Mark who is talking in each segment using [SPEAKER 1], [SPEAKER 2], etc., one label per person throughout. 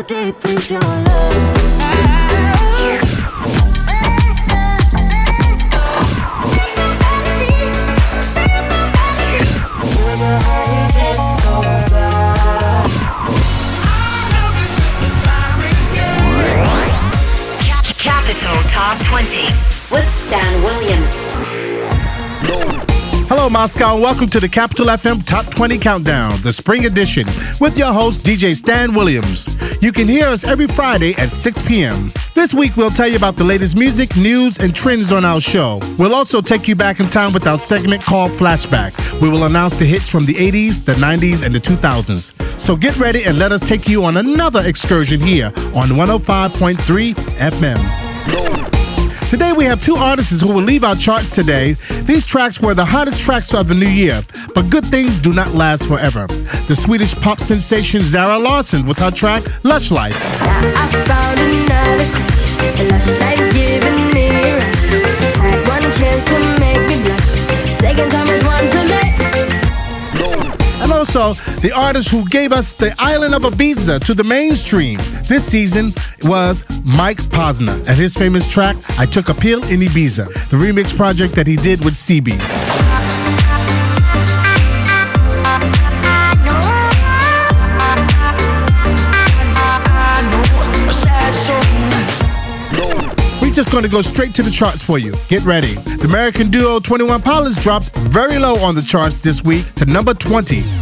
[SPEAKER 1] deep into your love.
[SPEAKER 2] Capital Top 20 with Stan Williams.
[SPEAKER 3] Hello, Moscow, and welcome to the Capital FM Top 20 Countdown, the spring edition, with your host, DJ Stan Williams. You can hear us every Friday at 6 p.m. This week, we'll tell you about the latest music, news, and trends on our show. We'll also take you back in time with our segment called Flashback. We will announce the hits from the 80s, the 90s, and the 2000s. So get ready and let us take you on another excursion here on 105.3 FM. Today we have two artists who will leave our charts today. These tracks were the hottest tracks of the new year, but good things do not last forever. The Swedish pop sensation Zara Larsson with her track Lush Life. Also, the artist who gave us the island of Ibiza to the mainstream this season was Mike Posner and his famous track, I Took a Pill in Ibiza, the remix project that he did with SeeB. We're just going to go straight to the charts for you. Get ready. The American duo 21 Pilots dropped very low on the charts this week to number 20.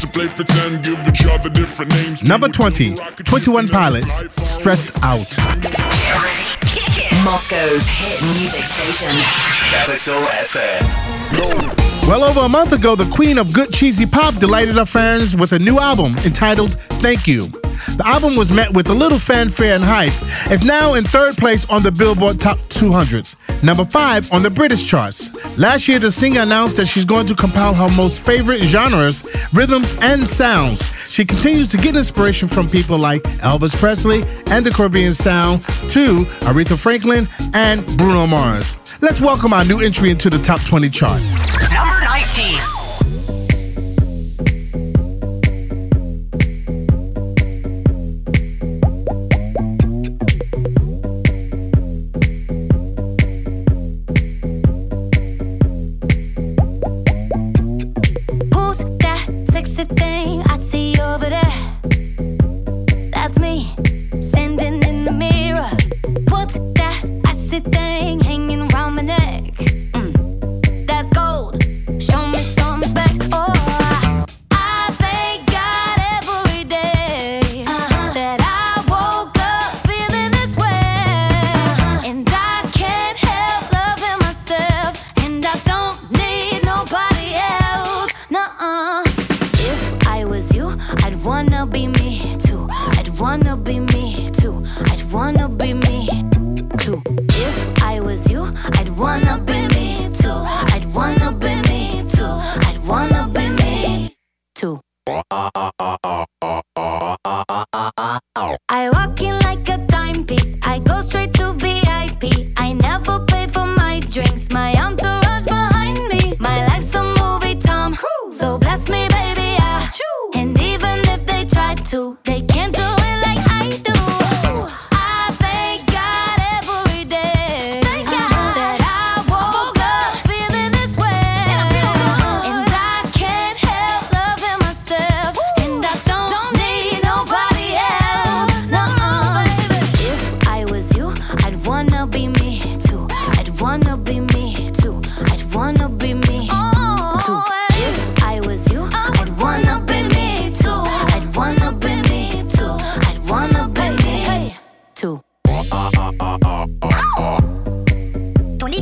[SPEAKER 4] Used to play pretend, give each other different names.
[SPEAKER 3] Number
[SPEAKER 4] We
[SPEAKER 3] 20,
[SPEAKER 4] do a rocket
[SPEAKER 3] 21
[SPEAKER 4] ship and then
[SPEAKER 3] Pilots, Stressed. Out.
[SPEAKER 2] Moscow's hit music station.
[SPEAKER 5] Capital FM.
[SPEAKER 3] Well, over a month ago, the queen of good cheesy pop delighted her fans with a new album entitled Thank You. The album was met with a little fanfare and hype. It's now in third place on the Billboard Top 200s, number five on the British charts. Last year, the singer announced that she's going to compile her most favorite genres, rhythms, and sounds. She continues to get inspiration from people like Elvis Presley and the Caribbean Sound, to Aretha Franklin and Bruno Mars. Let's welcome our new entry into the top 20 charts.
[SPEAKER 2] Number 19.
[SPEAKER 6] Thing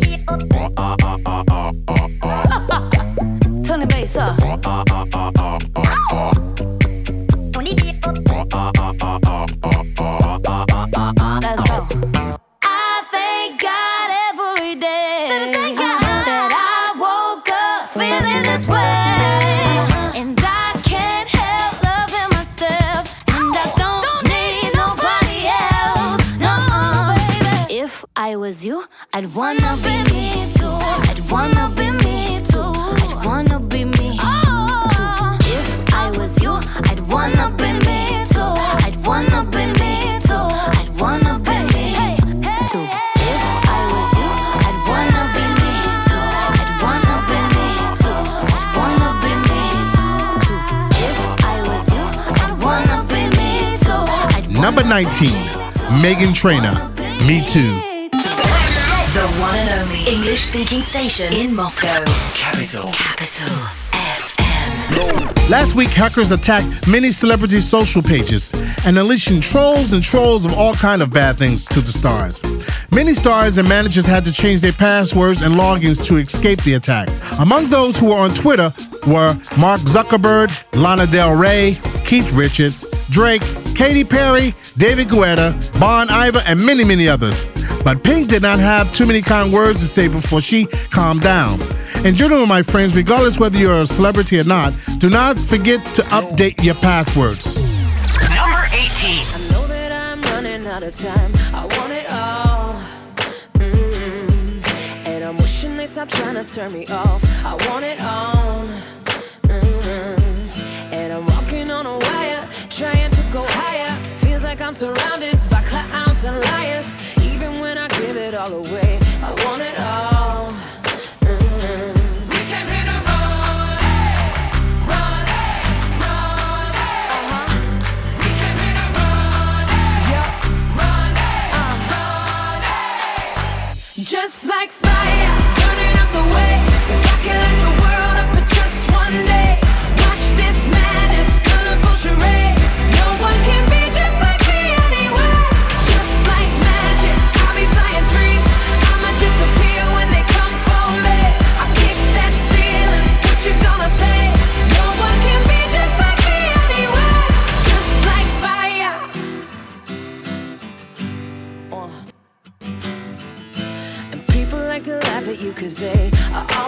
[SPEAKER 6] Beef up. If I was you, I'd wanna be me too. I'd wanna be me too. I'd wanna be me too. If I was you, I'd wanna be me too. I'd wanna be me too. I'd wanna be me too. If I was you, I'd wanna be me too. I'd wanna be me too. I'd wanna be me too. If I was you, I'd wanna be me too.
[SPEAKER 3] Number 19, Meghan Trainor, Me Too.
[SPEAKER 2] English speaking station in Moscow.
[SPEAKER 5] Capital.
[SPEAKER 2] Capital FM.
[SPEAKER 3] Last week, hackers attacked many celebrity social pages and unleashing trolls and trolls of all kind of bad things to the stars. Many stars and managers had to change their passwords and logins to escape the attack. Among those who were on Twitter were Mark Zuckerberg, Lana Del Rey, Keith Richards, Drake, Katy Perry, David Guetta, Bon Iver, and many, many others. But Pink did not have too many kind words to say before she calmed down. In general, my friends, regardless whether you're a celebrity or not, do not forget to update your passwords.
[SPEAKER 2] Number 18.
[SPEAKER 7] I know that I'm running out of time. I want it all. Mm. And I'm wishing they stop trying to turn me off. I want it all. Mm. And I'm walking on a wire, trying to go higher. Feels like I'm surrounded by clowns and liars. Give it all away, I want it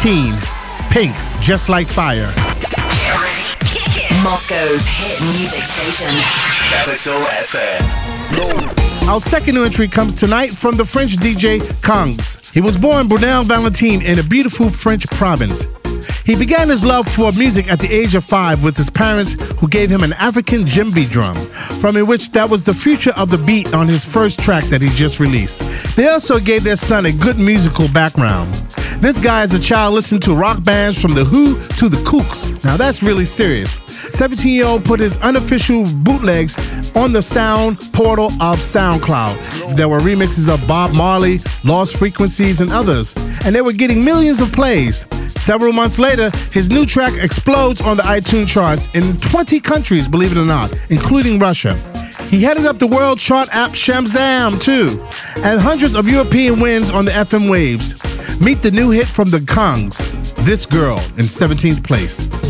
[SPEAKER 3] Pink, just like fire.
[SPEAKER 2] Moscow's hit music station.
[SPEAKER 5] Capital FM.
[SPEAKER 3] Our second new entry comes tonight from the French DJ Kungs. He was born Brunel Valentin in a beautiful French province. He began his love for music at the age of five with his parents, who gave him an African djembe drum, from which that was the future of the beat on his first track that he just released. They also gave their son a good musical background. This guy as a child listened to rock bands from The Who to The Kooks. Now that's really serious. 17 year old put his unofficial bootlegs on the sound portal of SoundCloud. There were remixes of Bob Marley, Lost Frequencies, and others, and they were getting millions of plays. Several months later, his new track explodes on the iTunes charts in 20 countries, believe it or not, including Russia. He headed up the world chart app Shazam too, and hundreds of European wins on the FM waves. Meet the new hit from the Kungs, This Girl, in 17th place.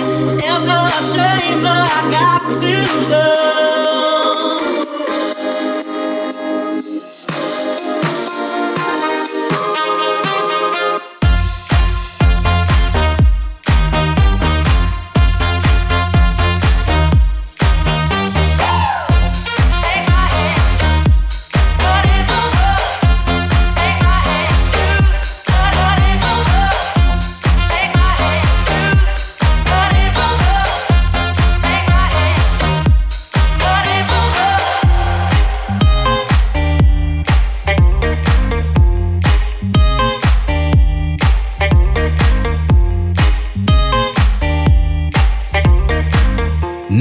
[SPEAKER 8] It's a shame that I got to love.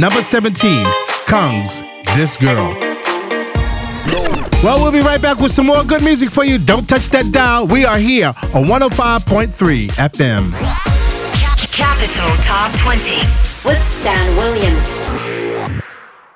[SPEAKER 3] Number 17, Kungs This Girl. Well, we'll be right back with some more good music for you. Don't touch that dial. We are here on 105.3 FM.
[SPEAKER 2] Capital Top 20 with Stan Williams.